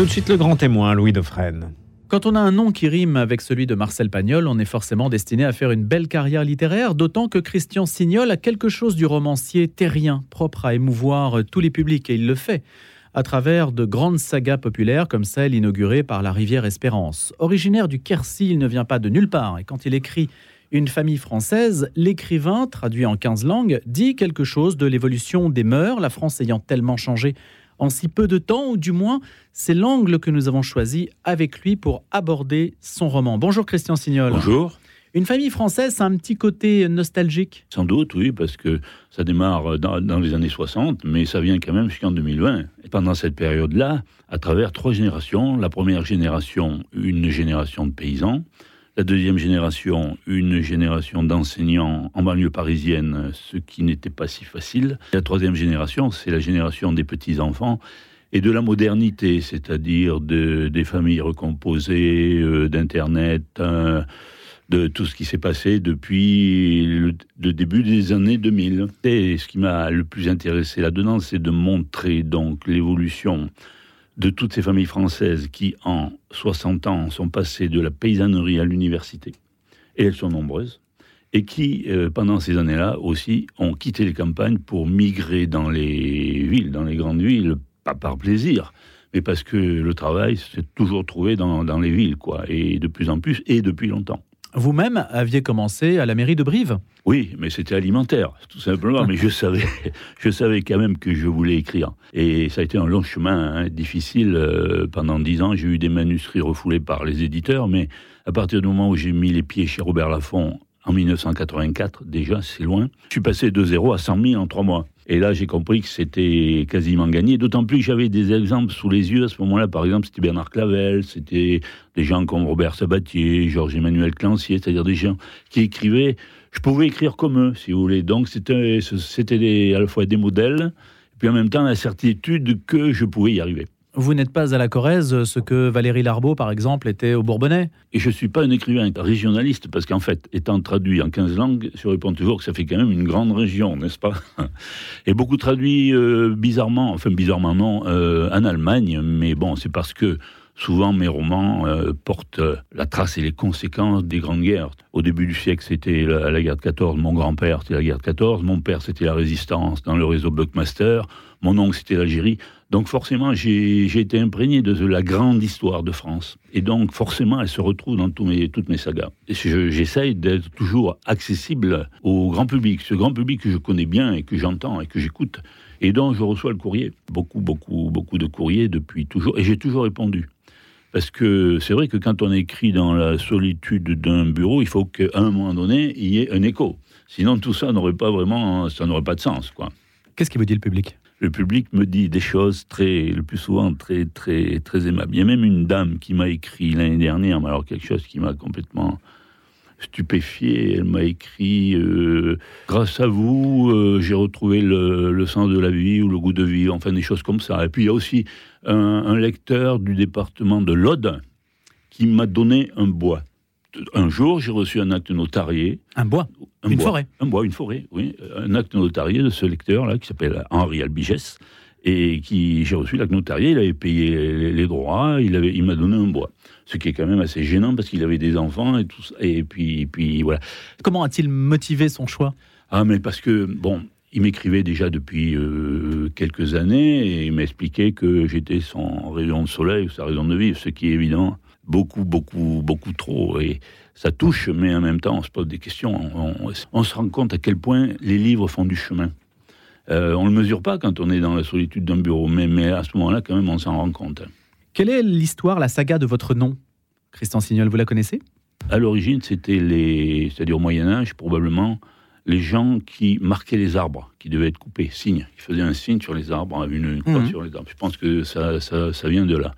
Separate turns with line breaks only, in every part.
Tout de suite le grand témoin, Louis Dauphren.
Quand on a un nom qui rime avec celui de Marcel Pagnol, on est forcément destiné à faire une belle carrière littéraire, d'autant que Christian Signol a quelque chose du romancier terrien, propre à émouvoir tous les publics, et il le fait à travers de grandes sagas populaires comme celle inaugurée par la rivière Espérance. Originaire du Quercy, il ne vient pas de nulle part, et quand il écrit Une famille française, l'écrivain, traduit en 15 langues, dit quelque chose de l'évolution des mœurs, la France ayant tellement changé en si peu de temps, ou du moins, c'est l'angle que nous avons choisi avec lui pour aborder son roman. Bonjour Christian Signol.
Bonjour.
Une famille française, ça a un petit côté nostalgique
Sans doute, oui, parce que ça démarre dans, les années 60, mais ça vient quand même jusqu'en 2020. Et pendant cette période-là, à travers trois générations, la première génération, une génération de paysans, la deuxième génération, une génération d'enseignants en banlieue parisienne, ce qui n'était pas si facile. La troisième génération, c'est la génération des petits-enfants et de la modernité, c'est-à-dire de, des familles recomposées, euh, d'Internet, euh, de tout ce qui s'est passé depuis le, le, début des années 2000. Et ce qui m'a le plus intéressé là-dedans, c'est de montrer donc l'évolution de toutes ces familles françaises qui, en 60 ans, sont passées de la paysannerie à l'université, et elles sont nombreuses, et qui, euh, pendant ces années-là aussi, ont quitté les campagnes pour migrer dans les villes, dans les grandes villes, pas par plaisir, mais parce que le travail s'est toujours trouvé dans, dans les villes, quoi, et de plus en plus, et depuis longtemps.
Vous-même aviez commencé à la mairie de Brive
Oui, mais c'était alimentaire, tout simplement. mais je savais, je savais quand même que je voulais écrire. Et ça a été un long chemin, hein, difficile. Euh, pendant dix ans, j'ai eu des manuscrits refoulés par les éditeurs, mais à partir du moment où j'ai mis les pieds chez Robert Laffont en 1984, déjà, c'est loin, je suis passé de zéro à 100 000 en trois mois. Et là, j'ai compris que c'était quasiment gagné. D'autant plus que j'avais des exemples sous les yeux à ce moment-là. Par exemple, c'était Bernard Clavel, c'était des gens comme Robert Sabatier, Georges-Emmanuel Clancier, c'est-à-dire des gens qui écrivaient. Je pouvais écrire comme eux, si vous voulez. Donc, c'était à la fois des modèles, et puis en même temps la certitude que je pouvais y arriver.
Vous n'êtes pas à la Corrèze, ce que Valérie Larbeau, par exemple, était au Bourbonnais.
Et je ne suis pas un écrivain régionaliste, parce qu'en fait, étant traduit en 15 langues, je réponds toujours que ça fait quand même une grande région, n'est-ce pas? Et beaucoup traduit euh, bizarrement, enfin bizarrement non, euh, en Allemagne, mais bon, c'est parce que souvent mes romans euh, portent la trace et les conséquences des grandes guerres. Au début du siècle, c'était la, la, guerre de 14, mon grand-père, c'était la guerre de 14, mon père, c'était la résistance dans le réseau Blockmaster, mon oncle, c'était l'Algérie. Donc forcément, j'ai été imprégné de la grande histoire de France. Et donc forcément, elle se retrouve dans mes, toutes mes sagas. J'essaye d'être toujours accessible au grand public, ce grand public que je connais bien et que j'entends et que j'écoute, et dont je reçois le courrier. Beaucoup, beaucoup, beaucoup de courriers depuis toujours. Et j'ai toujours répondu. Parce que c'est vrai que quand on écrit dans la solitude d'un bureau, il faut qu'à un moment donné, il y ait un écho. Sinon, tout ça n'aurait pas vraiment, ça n'aurait pas de sens, quoi.
Qu'est-ce qui vous dit le public?
Le public me dit des choses très, le plus souvent très, très, très aimables. Il y a même une dame qui m'a écrit l'année dernière, alors quelque chose qui m'a complètement stupéfié. Elle m'a écrit euh, Grâce à vous, euh, j'ai retrouvé le, sens de la vie ou le goût de vivre, enfin des choses comme ça. Et puis il y a aussi un, un lecteur du département de l'Aude qui m'a donné un bois un jour, j'ai reçu un acte notarié.
Un bois? Une forêt
Un bois, une forêt, oui. Un acte notarié de ce lecteur-là, qui s'appelle Henri Albigès, et qui, j'ai reçu l'acte notarié, il avait payé les, droits, il, avait, il m'a donné un bois. Ce qui est quand même assez gênant, parce qu'il avait des enfants, et tout ça, et puis, puis voilà.
Comment a-t-il motivé son choix?
Ah, mais parce que, bon, il m'écrivait déjà depuis euh, quelques années, et il m'expliquait que j'étais son rayon de soleil, sa raison de vivre, ce qui est évident beaucoup, beaucoup, beaucoup trop. Et ça touche, mais en même temps, on se pose des questions. On, se rend compte à quel point les livres font du chemin. Euh, on ne le mesure pas quand on est dans la solitude d'un bureau, mais, mais à ce moment-là, quand même, on s'en rend compte.
Quelle est l'histoire, la saga de votre nom Christian Signol, vous la connaissez?
À l'origine, c'était les, c'est-à-dire au Moyen Âge, probablement, les gens qui marquaient les arbres, qui devaient être coupés, signe. Ils faisaient un signe sur les arbres, une croix mhm. sur les arbres. Je pense que ça, ça, ça vient de là.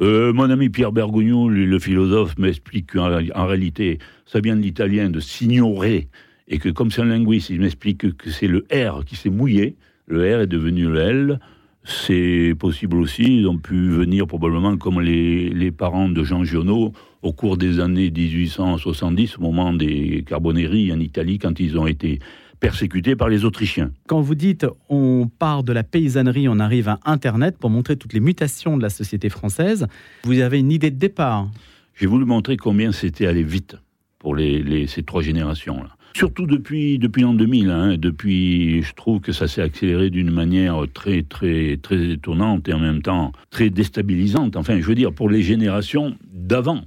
Euh, mon ami Pierre Bergogneau, le philosophe, m'explique qu'en réalité, ça vient de l'italien de signorer, et que comme c'est un linguiste, il m'explique que c'est le R qui s'est mouillé, le R est devenu le L. C'est possible aussi, ils ont pu venir probablement comme les, les parents de Jean Giono au cours des années 1870, au moment des Carbonneries en Italie, quand ils ont été persécutés par les Autrichiens.
Quand vous dites on part de la paysannerie, on arrive à Internet pour montrer toutes les mutations de la société française, vous avez une idée de départ
J'ai voulu montrer combien c'était allé vite pour les, ces trois générations-là. Surtout depuis, depuis l'an 2000. Hein. depuis, je trouve que ça s'est accéléré d'une manière très, très, très étonnante et en même temps très déstabilisante. Enfin, je veux dire, pour les générations d'avant.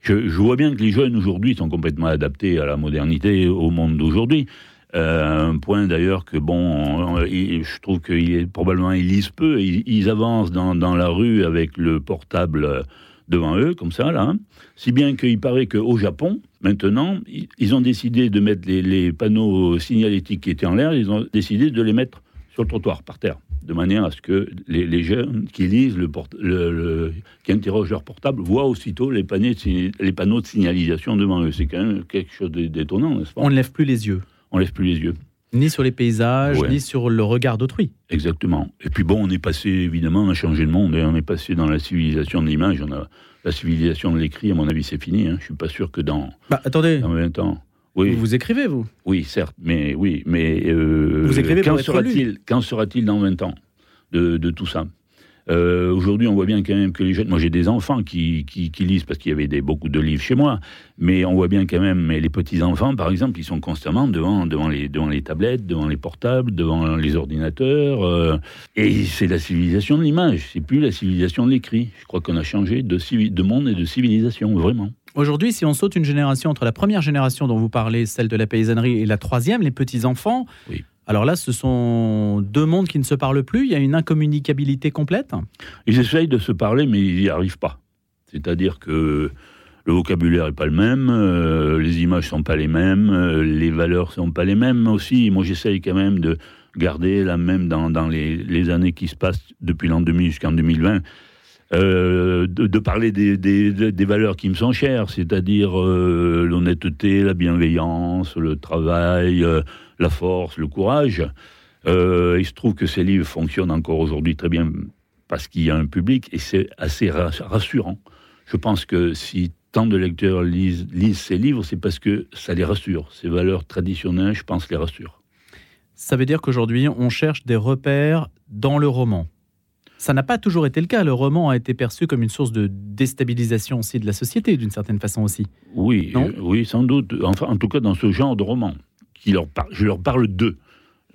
Je, vois bien que les jeunes aujourd'hui sont complètement adaptés à la modernité, au monde d'aujourd'hui. Euh, un point d'ailleurs que bon, je trouve qu'ils probablement ils lisent peu. Ils, avancent dans, la rue avec le portable devant eux, comme ça là. Hein. Si bien qu'il paraît qu'au Japon, maintenant, ils ont décidé de mettre les, panneaux signalétiques qui étaient en l'air. Ils ont décidé de les mettre sur le trottoir, par terre de manière à ce que les, jeunes qui lisent, le, qui interrogent leur portable, voient aussitôt les, les panneaux de signalisation devant eux. C'est quand même quelque chose d'étonnant, n'est-ce pas?
On ne lève plus les yeux.
On ne lève plus les yeux.
Ni sur les paysages, ni sur le regard d'autrui.
Exactement. Et puis bon, on est passé, évidemment, on a changé de monde, et on est passé dans la civilisation de l'image. On a, la civilisation de l'écrit, à mon avis, c'est fini. Hein. Je ne suis pas sûr que dans,
bah, attendez.
dans 20 ans...
Oui. Vous, écrivez, vous?
Oui, certes, mais oui, mais euh,
vous écrivez
quand sera-t-il Quand sera-t-il dans 20 ans de, de tout ça? Euh, Aujourd'hui, on voit bien quand même que les jeunes. Moi, j'ai des enfants qui, qui, lisent parce qu'il y avait des, beaucoup de livres chez moi, mais on voit bien quand même. Mais les petits enfants, par exemple, ils sont constamment devant, devant les, devant les tablettes, devant les portables, devant les ordinateurs. Euh, et c'est la civilisation de l'image. C'est plus la civilisation de l'écrit. Je crois qu'on a changé de, de monde et de civilisation, vraiment.
Aujourd'hui, si on saute une génération entre la première génération dont vous parlez, celle de la paysannerie, et la troisième, les petits-enfants,
oui.
Alors là, ce sont deux mondes qui ne se parlent plus, il y a une incommunicabilité complète
Ils essayent de se parler, mais ils n'y arrivent pas. C'est-à-dire que le vocabulaire n'est pas le même, euh, les images sont pas les mêmes, euh, les valeurs sont pas les mêmes aussi. Moi, j'essaye quand même de garder la même dans, les, années qui se passent depuis l'an 2000 jusqu'en 2020 euh, de, parler des, valeurs qui me sont chères, c'est-à-dire l'honnêteté, la bienveillance, le travail, la force, le courage. il se trouve que ces livres fonctionnent encore aujourd'hui très bien parce qu'il y a un public et c'est assez rassurant. Je pense que si tant de lecteurs lisent, lisent ces livres, c'est parce que ça les rassure. Ces valeurs traditionnelles, je pense, les rassurent.
Ça veut dire qu'aujourd'hui, on cherche des repères dans le roman. Ça n'a pas toujours été le cas. Le roman a été perçu comme une source de déstabilisation aussi de la société, d'une certaine façon aussi.
Oui, euh, oui, sans doute. Enfin, en tout cas, dans ce genre de roman, qui leur je leur parle d'eux,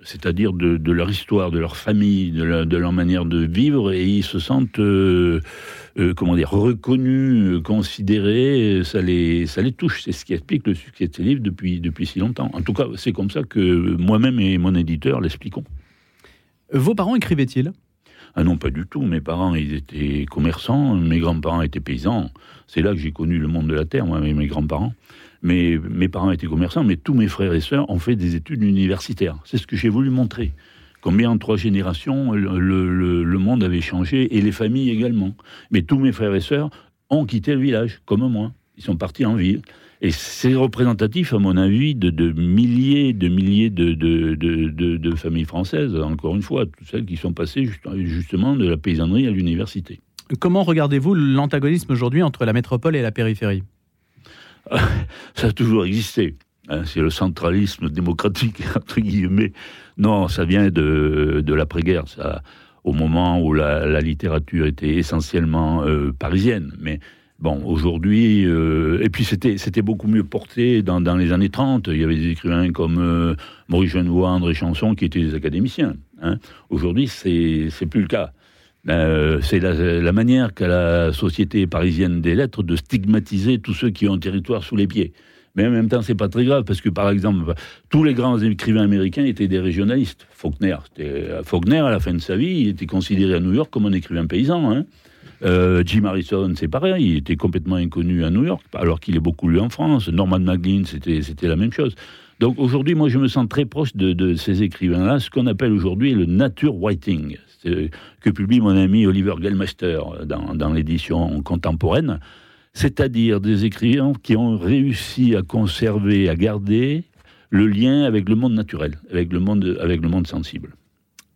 c'est-à-dire de, leur histoire, de leur famille, de, leur manière de vivre, et ils se sentent, euh, euh, comment dire, reconnus, considérés. Ça les, ça les touche. C'est ce qui explique le succès de ces livres depuis, depuis si longtemps. En tout cas, c'est comme ça que moi-même et mon éditeur l'expliquons.
Vos parents écrivaient-ils?
Ah non, pas du tout. Mes parents, ils étaient commerçants, mes grands-parents étaient paysans. C'est là que j'ai connu le monde de la terre, moi, mes grands-parents. Mais mes parents étaient commerçants, mais tous mes frères et sœurs ont fait des études universitaires. C'est ce que j'ai voulu montrer. Combien en trois générations, le, monde avait changé, et les familles également. Mais tous mes frères et sœurs ont quitté le village, comme moi. Ils sont partis en ville. Et c'est représentatif, à mon avis, de, milliers, de milliers de, de, familles françaises, encore une fois, toutes celles qui sont passées justement de la paysannerie à l'université.
Comment regardez-vous l'antagonisme aujourd'hui entre la métropole et la périphérie?
Ça a toujours existé. Hein, c'est le centralisme démocratique, entre guillemets. Non, ça vient de, l'après-guerre, au moment où la, littérature était essentiellement euh, parisienne. Mais Bon, aujourd'hui, euh, et puis c'était c'était beaucoup mieux porté dans, les années 30. Il y avait des écrivains comme euh, Maurice Genevoix, André Chanson, qui étaient des académiciens. Hein. Aujourd'hui, c'est c'est plus le cas. Euh, c'est la, la, manière qu'a la société parisienne des lettres de stigmatiser tous ceux qui ont un territoire sous les pieds. Mais en même temps, c'est pas très grave parce que, par exemple, tous les grands écrivains américains étaient des régionalistes. Faulkner, Faulkner à la fin de sa vie, il était considéré à New York comme un écrivain paysan. Hein. Euh, Jim Harrison, c'est pareil, il était complètement inconnu à New York, alors qu'il est beaucoup lu en France. Norman MacLean, c'était, la même chose. Donc aujourd'hui, moi, je me sens très proche de, ces écrivains-là, ce qu'on appelle aujourd'hui le nature writing, que publie mon ami Oliver Gellmeister dans, l'édition contemporaine, c'est-à-dire des écrivains qui ont réussi à conserver, à garder le lien avec le monde naturel, avec le monde sensible.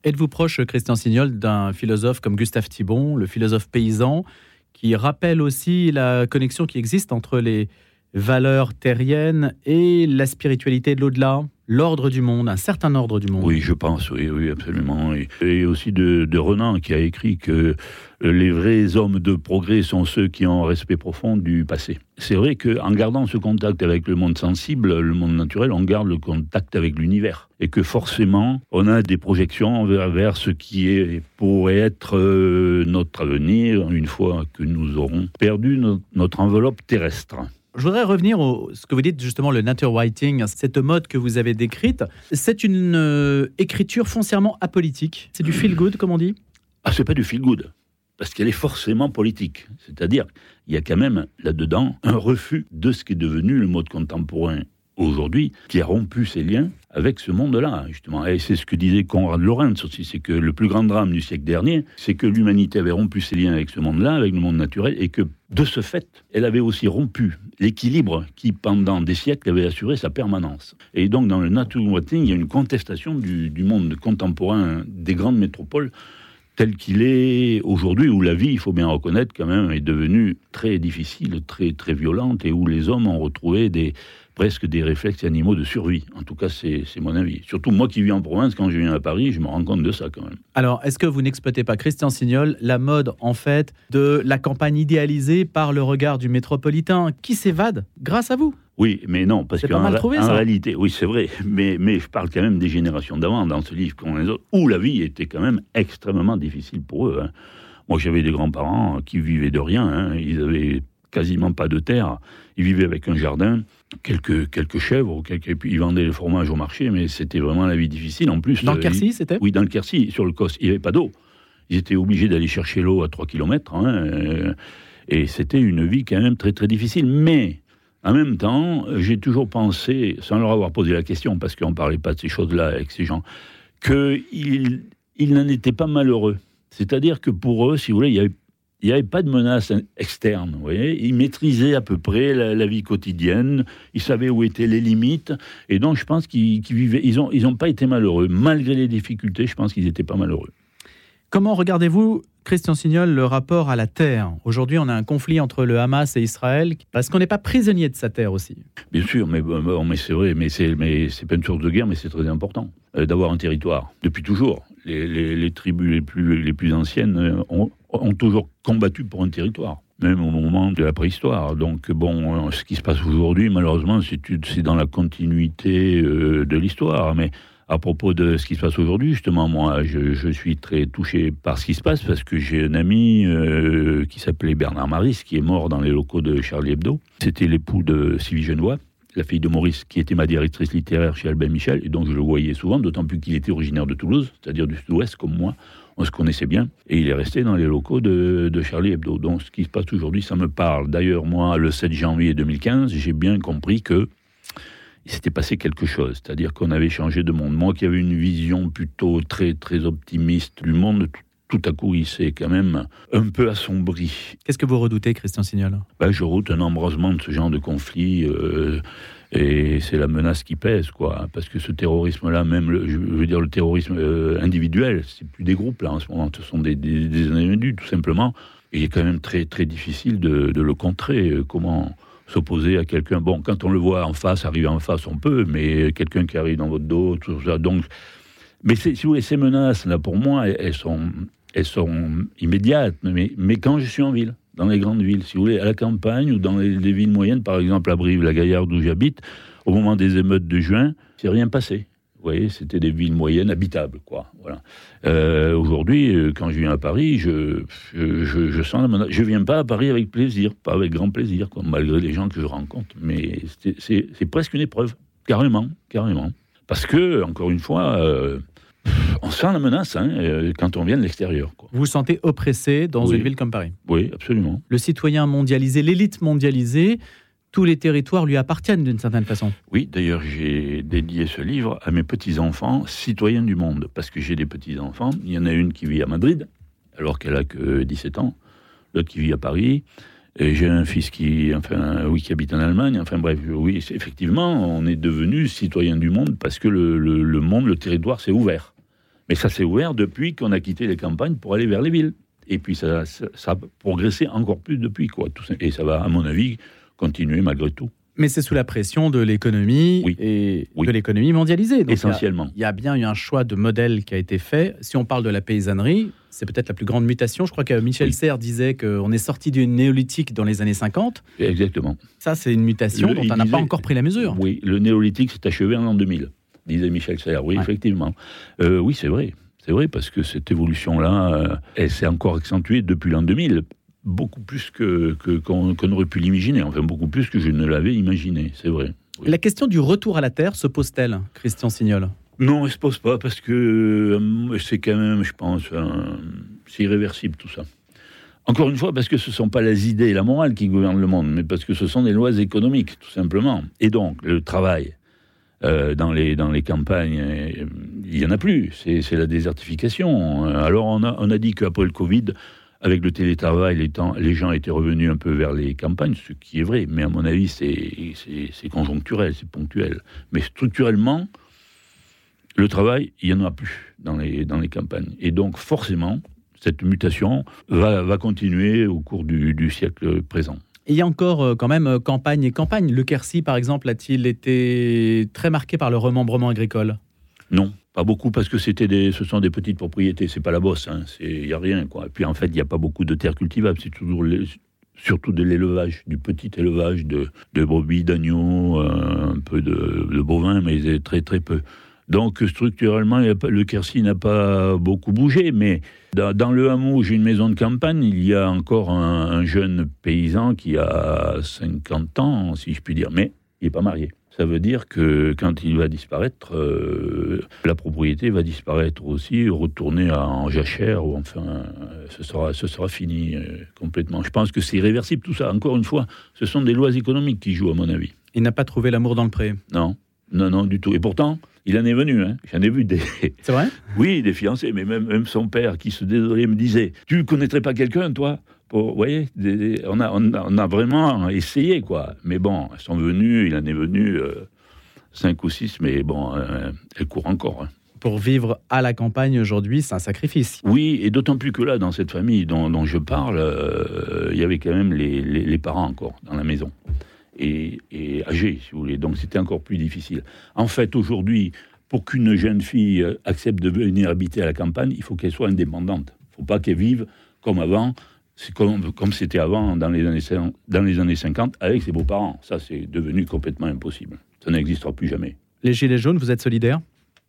Êtes-vous proche, Christian Signol, d'un philosophe comme Gustave Thibon, le philosophe paysan, qui rappelle aussi la connexion qui existe entre les valeurs terriennes et la spiritualité de l'au-delà? L'ordre du monde, un certain ordre du monde.
Oui, je pense, oui, oui, absolument. Et, aussi de, Renan qui a écrit que les vrais hommes de progrès sont ceux qui ont un respect profond du passé. C'est vrai qu'en gardant ce contact avec le monde sensible, le monde naturel, on garde le contact avec l'univers. Et que forcément, on a des projections vers, ce qui est, pourrait être euh, notre avenir une fois que nous aurons perdu notre enveloppe terrestre.
Je voudrais revenir au ce que vous dites justement le nature writing, cette mode que vous avez décrite. C'est une euh, écriture foncièrement apolitique. C'est du feel good, comme on dit?
Ah, c'est pas du feel good parce qu'elle est forcément politique. C'est-à-dire, il y a quand même là-dedans un refus de ce qui est devenu le mode contemporain aujourd'hui, qui a rompu ses liens avec ce monde-là, justement. Et c'est ce que disait Konrad Lorenz aussi, c'est que le plus grand drame du siècle dernier, c'est que l'humanité avait rompu ses liens avec ce monde-là, avec le monde naturel, et que de ce fait, elle avait aussi rompu l'équilibre qui, pendant des siècles, avait assuré sa permanence. Et donc, dans le Nature Watting, il y a une contestation du monde contemporain des grandes métropoles tel qu'il est aujourd'hui, où la vie, il faut bien reconnaître quand même, est devenue très difficile, très, très violente, et où les hommes ont retrouvé presque des réflexes animaux de survie. En tout cas, c'est mon avis. Surtout moi qui vis en province, quand je viens à Paris, je me rends compte de ça quand même.
Alors, est-ce que vous n'exploitez pas, Christian Signol, la mode, en fait, de la campagne idéalisée par le regard du métropolitain qui s'évade grâce à vous?
Oui, mais non, parce qu'en en réalité, oui, c'est vrai, mais, mais je parle quand même des générations d'avant, dans ce livre, les autres, où la vie était quand même extrêmement difficile pour eux. Hein. Moi, j'avais des grands-parents qui vivaient de rien, hein. ils avaient quasiment pas de terre, ils vivaient avec un jardin, quelques, quelques chèvres, quelques, puis ils vendaient le fromage au marché, mais c'était vraiment la vie difficile. En plus,
dans le Quercy, c'était?
Oui, dans le Quercy, sur le Cos, il n'y avait pas d'eau. Ils étaient obligés d'aller chercher l'eau à 3 km, hein, euh, et c'était une vie quand même très très difficile. Mais en même temps, j'ai toujours pensé, sans leur avoir posé la question, parce qu'on ne parlait pas de ces choses-là avec ces gens, qu'ils ils n'en étaient pas malheureux. C'est-à-dire que pour eux, si vous voulez, il n'y avait, pas de menace externe. Vous voyez ils maîtrisaient à peu près la, vie quotidienne, ils savaient où étaient les limites, et donc je pense qu'ils ils n'ont pas été malheureux. Malgré les difficultés, je pense qu'ils n'étaient pas malheureux.
Comment regardez-vous, Christian Signol, le rapport à la terre Aujourd'hui, on a un conflit entre le Hamas et Israël, parce qu'on n'est pas prisonnier de sa terre aussi.
Bien sûr, mais, c'est vrai, mais c'est pas une source de guerre, mais c'est très important euh, d'avoir un territoire. Depuis toujours, les, tribus les plus, les plus anciennes euh, ont, ont toujours combattu pour un territoire même au moment de la préhistoire. Donc, bon, ce qui se passe aujourd'hui, malheureusement, c'est dans la continuité euh, de l'histoire. Mais à propos de ce qui se passe aujourd'hui, justement, moi, je, suis très touché par ce qui se passe parce que j'ai un ami euh, qui s'appelait Bernard Maris, qui est mort dans les locaux de Charlie Hebdo. C'était l'époux de Sylvie Genois, la fille de Maurice, qui était ma directrice littéraire chez Albin Michel, et donc je le voyais souvent, d'autant plus qu'il était originaire de Toulouse, c'est-à-dire du sud-ouest comme moi. On se connaissait bien, et il est resté dans les locaux de, de Charlie Hebdo. Donc ce qui se passe aujourd'hui, ça me parle. D'ailleurs, moi, le 7 janvier 2015, j'ai bien compris que il s'était passé quelque chose, c'est-à-dire qu'on avait changé de monde. Moi qui avais une vision plutôt très très optimiste du monde, tout, à coup il s'est quand même un peu assombri.
Qu'est-ce que vous redoutez, Christian Signol?
Ben, Je redoute un embrasement de ce genre de conflit. Euh, et c'est la menace qui pèse, quoi. Parce que ce terrorisme-là, même, je veux dire, le terrorisme euh, individuel, c'est plus des groupes, là, en ce moment, ce sont des, des, individus, tout simplement. Et il est quand même très, très difficile de, de le contrer. Comment s'opposer à quelqu'un. Bon, quand on le voit en face, arriver en face, on peut, mais quelqu'un qui arrive dans votre dos, tout ça. Donc, mais si vous voulez, ces menaces, là, pour moi, elles sont, elles sont immédiates. Mais, mais quand je suis en ville, dans les grandes villes, si vous voulez, à la campagne ou dans les, les villes moyennes, par exemple à Brive, la Gaillarde où j'habite, au moment des émeutes de juin, c'est rien passé. Vous voyez, c'était des villes moyennes habitables, quoi. Voilà. Euh, aujourd'hui, euh, quand je viens à Paris, je, je, je, sens la menace. Je viens pas à Paris avec plaisir, pas avec grand plaisir, quoi, malgré les gens que je rencontre. Mais c'est presque une épreuve, carrément, carrément. Parce que, encore une fois, euh, on sent la menace hein, quand on vient de l'extérieur.
Vous vous sentez oppressé dans une ville comme Paris
Oui, absolument.
Le citoyen mondialisé, l'élite mondialisée, tous les territoires lui appartiennent d'une certaine façon.
Oui, d'ailleurs, j'ai dédié ce livre à mes petits-enfants, citoyens du monde, parce que j'ai des petits-enfants. Il y en a une qui vit à Madrid, alors qu'elle a que 17 ans, l'autre qui vit à Paris. J'ai un fils qui, enfin, oui, qui habite en Allemagne. Enfin bref, oui, effectivement, on est devenu citoyen du monde parce que le, monde, le territoire s'est ouvert. Mais ça s'est ouvert depuis qu'on a quitté les campagnes pour aller vers les villes. Et puis ça, ça, ça a progressé encore plus depuis, quoi. Et ça va, à mon avis, continuer malgré tout.
Mais c'est sous la pression de l'économie
Oui.
et
Oui.
de l'économie mondialisée. Donc,
Essentiellement.
Il y, a bien eu un choix de modèle qui a été fait. Si on parle de la paysannerie, c'est peut-être la plus grande mutation. Je crois que Michel
Oui.
Serres disait qu'on est sorti du néolithique dans les années 50.
Exactement.
Ça, c'est une mutation
Le-
dont on n'a pas encore pris la mesure.
Oui, le néolithique s'est achevé en l'an 2000, disait Michel Serres. Oui,
Ouais.
effectivement. Euh, oui, c'est vrai. C'est vrai parce que cette évolution-là, euh, elle s'est encore accentuée depuis l'an 2000, beaucoup plus que qu'on aurait pu l'imaginer. Enfin, beaucoup plus que je ne l'avais imaginé. C'est vrai. Oui.
La question du retour à la terre se pose-t-elle, Christian Signol?
Non, elle se pose pas parce que euh, c'est quand même, je pense, c'est irréversible tout ça. Encore une fois, parce que ce ne sont pas les idées et la morale qui gouvernent le monde, mais parce que ce sont des lois économiques, tout simplement. Et donc, le travail euh, dans, les, dans les campagnes, euh, il n'y en a plus. C'est la désertification. Alors, on a, on a dit qu'après le Covid, avec le télétravail, les, gens étaient revenus un peu vers les campagnes, ce qui est vrai, mais à mon avis, c'est conjoncturel, c'est ponctuel. Mais structurellement, le travail, il n'y en a plus dans les, campagnes. Et donc, forcément, cette mutation va, continuer au cours du, siècle présent.
Il y a encore euh, quand même euh, campagne et campagne. Le Quercy, par exemple, a-t-il été très marqué par le remembrement agricole?
Non, pas beaucoup, parce que c'était des, ce sont des petites propriétés, c'est pas la bosse, hein, il n'y a rien. Quoi. Et puis en fait, il n'y a pas beaucoup de terres cultivables, c'est toujours surtout de l'élevage, du petit élevage de, de brebis, d'agneaux, euh, un peu de, de bovins, mais très très peu. Donc structurellement, le Quercy n'a pas beaucoup bougé, mais dans, dans le hameau où j'ai une maison de campagne, il y a encore un, un jeune paysan qui a 50 ans, si je puis dire, mais il n'est pas marié. Ça veut dire que quand il va disparaître, euh, la propriété va disparaître aussi, retourner à- en jachère, ou enfin, euh, ce sera, ce sera fini euh, complètement. Je pense que c'est irréversible tout ça. Encore une fois, ce sont des lois économiques qui jouent, à mon avis.
Il n'a pas trouvé l'amour dans le pré.
Non, non, non, du tout. Et pourtant, il en est venu. Hein. J'en ai vu des,
C'est vrai?
Oui, des fiancés, mais même, même son père qui se désolait me disait Tu ne connaîtrais pas quelqu'un, toi? Pour, Vous voyez, des- des- on, a, on, a, on a vraiment essayé, quoi. Mais bon, elles sont venues, il en est venu euh, cinq ou six, mais bon, euh, elles courent encore. hein.
Pour vivre à la campagne aujourd'hui, c'est un sacrifice.
Oui, et d'autant plus que là, dans cette famille dont, dont je parle, euh, il y avait quand même les, les- les parents encore dans la maison. Et, et âgés, si vous voulez. Donc c'était encore plus difficile. En fait, aujourd'hui, pour qu'une jeune fille euh, accepte de venir habiter à la campagne, il faut qu'elle soit indépendante. Il ne faut pas qu'elle vive comme avant, c'est comme comme c'était avant dans les, années, dans les années 50 avec ses beaux-parents. Ça, c'est devenu complètement impossible. Ça n'existera plus jamais.
Les Gilets jaunes, vous êtes solidaires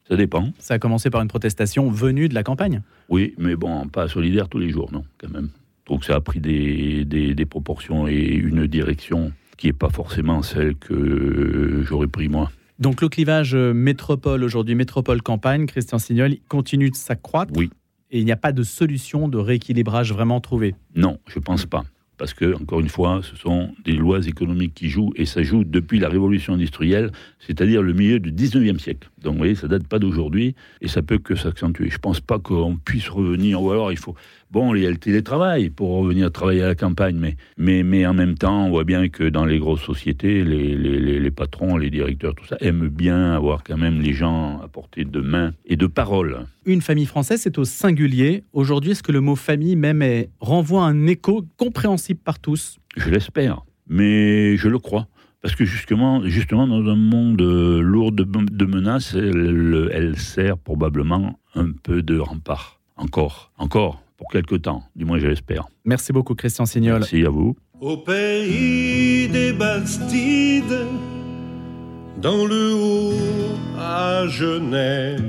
Ça dépend.
Ça a commencé par une protestation venue de la campagne?
Oui, mais bon, pas solidaire tous les jours, non, quand même. Donc ça a pris des, des, des proportions et une direction qui n'est pas forcément celle que j'aurais pris moi.
Donc le clivage euh, métropole aujourd'hui, métropole-campagne, Christian Signol, continue de s'accroître.
Oui.
Et il n'y a pas de solution de rééquilibrage vraiment trouvée.
Non, je pense pas. Parce que, encore une fois, ce sont des lois économiques qui jouent, et ça joue depuis la révolution industrielle, c'est-à-dire le milieu du 19e siècle. Donc, vous voyez, ça date pas d'aujourd'hui, et ça peut que s'accentuer. Je pense pas qu'on puisse revenir, ou alors il faut... Bon, il y a le télétravail pour revenir travailler à la campagne, mais, mais, mais en même temps, on voit bien que dans les grosses sociétés, les, les, les, les patrons, les directeurs, tout ça, aiment bien avoir quand même les gens à portée de main et de parole.
Une famille française, c'est au singulier. Aujourd'hui, est-ce que le mot famille même est- renvoie un écho compréhensible par tous?
Je l'espère, mais je le crois. Parce que justement, justement dans un monde euh, lourd de, de menaces, elle, elle sert probablement un peu de rempart. Encore, encore, pour quelque temps, du moins je l'espère.
Merci beaucoup, Christian Signol.
Merci à vous.
Au pays des Bastides, dans le haut à Genève,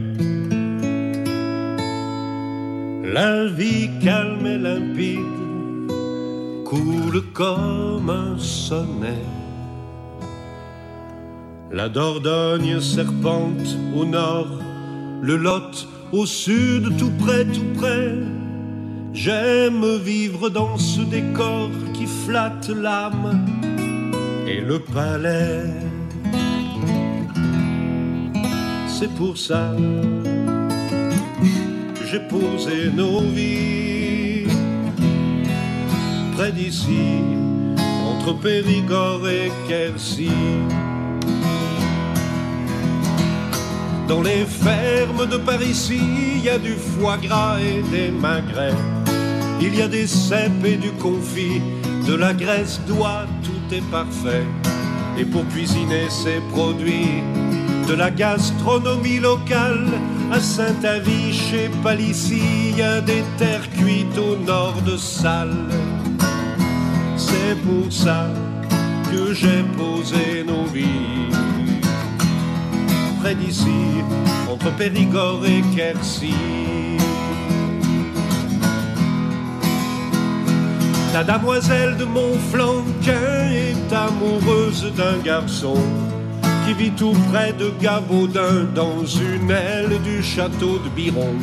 la vie calme et limpide coule comme un sonnet. La Dordogne serpente au nord, le Lot au sud, tout près, tout près. J'aime vivre dans ce décor qui flatte l'âme et le palais. C'est pour ça que j'ai posé nos vies près d'ici, entre Périgord et Quercy. Dans les fermes de par ici, il y a du foie gras et des magrets. Il y a des cèpes et du confit, de la graisse d'oie, tout est parfait. et pour cuisiner ses produits. De la gastronomie locale à Saint-Avis, chez Palissy, y a des terres cuites au nord de Salles. C'est pour ça que j'ai posé nos vies d'ici, entre Périgord et Quercy. La damoiselle de Montflanquin est amoureuse d'un garçon qui vit tout près de Gabaudin dans une aile du château de Biron.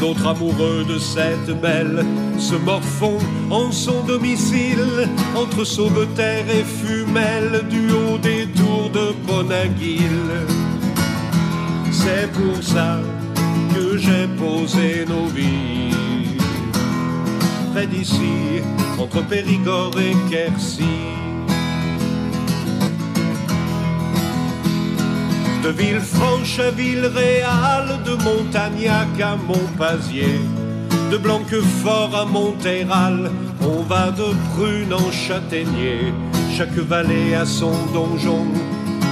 L'autre amoureux de cette belle se morfond en son domicile entre Sauveterre et Fumel du haut des tours de Bonaguil. C'est pour ça que j'ai posé nos vies près d'ici, entre Périgord et Quercy. De Villefranche à Villeréal, de Montagnac à Montpazier, de Blanquefort à Montéral, on va de Prune en Châtaignier, chaque vallée a son donjon.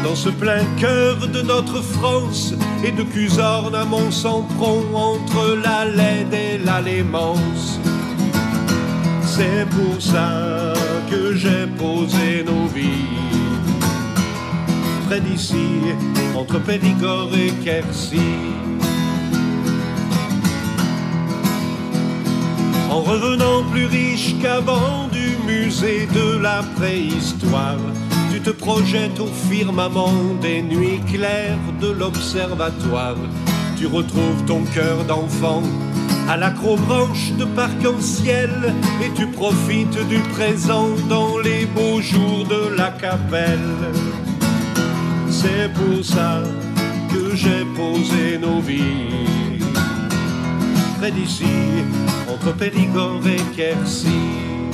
Dans ce plein cœur de notre France, et de Cusordne à Mont-Sampron, entre la Laide et la Lémence. C'est pour ça que j'ai posé nos vies près d'ici, entre Périgord et Quercy. En revenant plus riche qu'avant du musée de la préhistoire, te projettes au firmament des nuits claires de l'observatoire. Tu retrouves ton cœur d'enfant à l'acrobranche de parc en ciel et tu profites du présent dans les beaux jours de la capelle. C'est pour ça que j'ai posé nos vies près d'ici, entre Périgord et Quercy.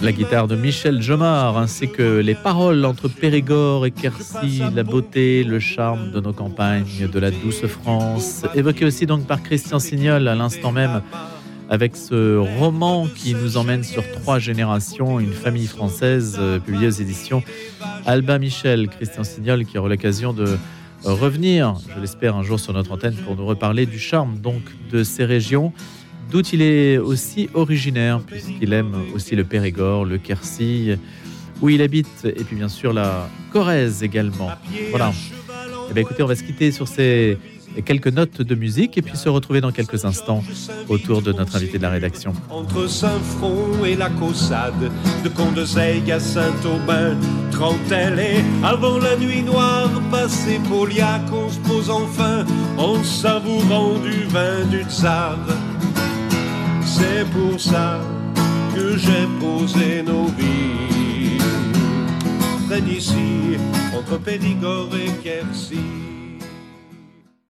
La guitare de Michel Jomard, ainsi que les paroles entre Périgord et Quercy, la beauté, le charme de nos campagnes, de la douce France, évoqué aussi donc par Christian Signol à l'instant même, avec ce roman qui nous emmène sur trois générations, une famille française, euh, publié aux éditions Albin Michel. Christian Signol qui aura l'occasion de revenir, je l'espère, un jour sur notre antenne pour nous reparler du charme donc de ces régions d'où il est aussi originaire, puisqu'il aime aussi le Périgord, le Quercy, où il habite, et puis bien sûr la Corrèze également. Voilà. Eh bien, écoutez, on va se quitter sur ces quelques notes de musique et puis se retrouver dans quelques instants autour de notre invité de la rédaction.
Entre Saint-Front et la Caussade, de à Saint-Aubin, Trentelle et avant la nuit noire, passé on se pose enfin en savourant du vin du tsar. C'est pour ça que j'ai posé nos vies près d'ici, entre Périgord et Quercy.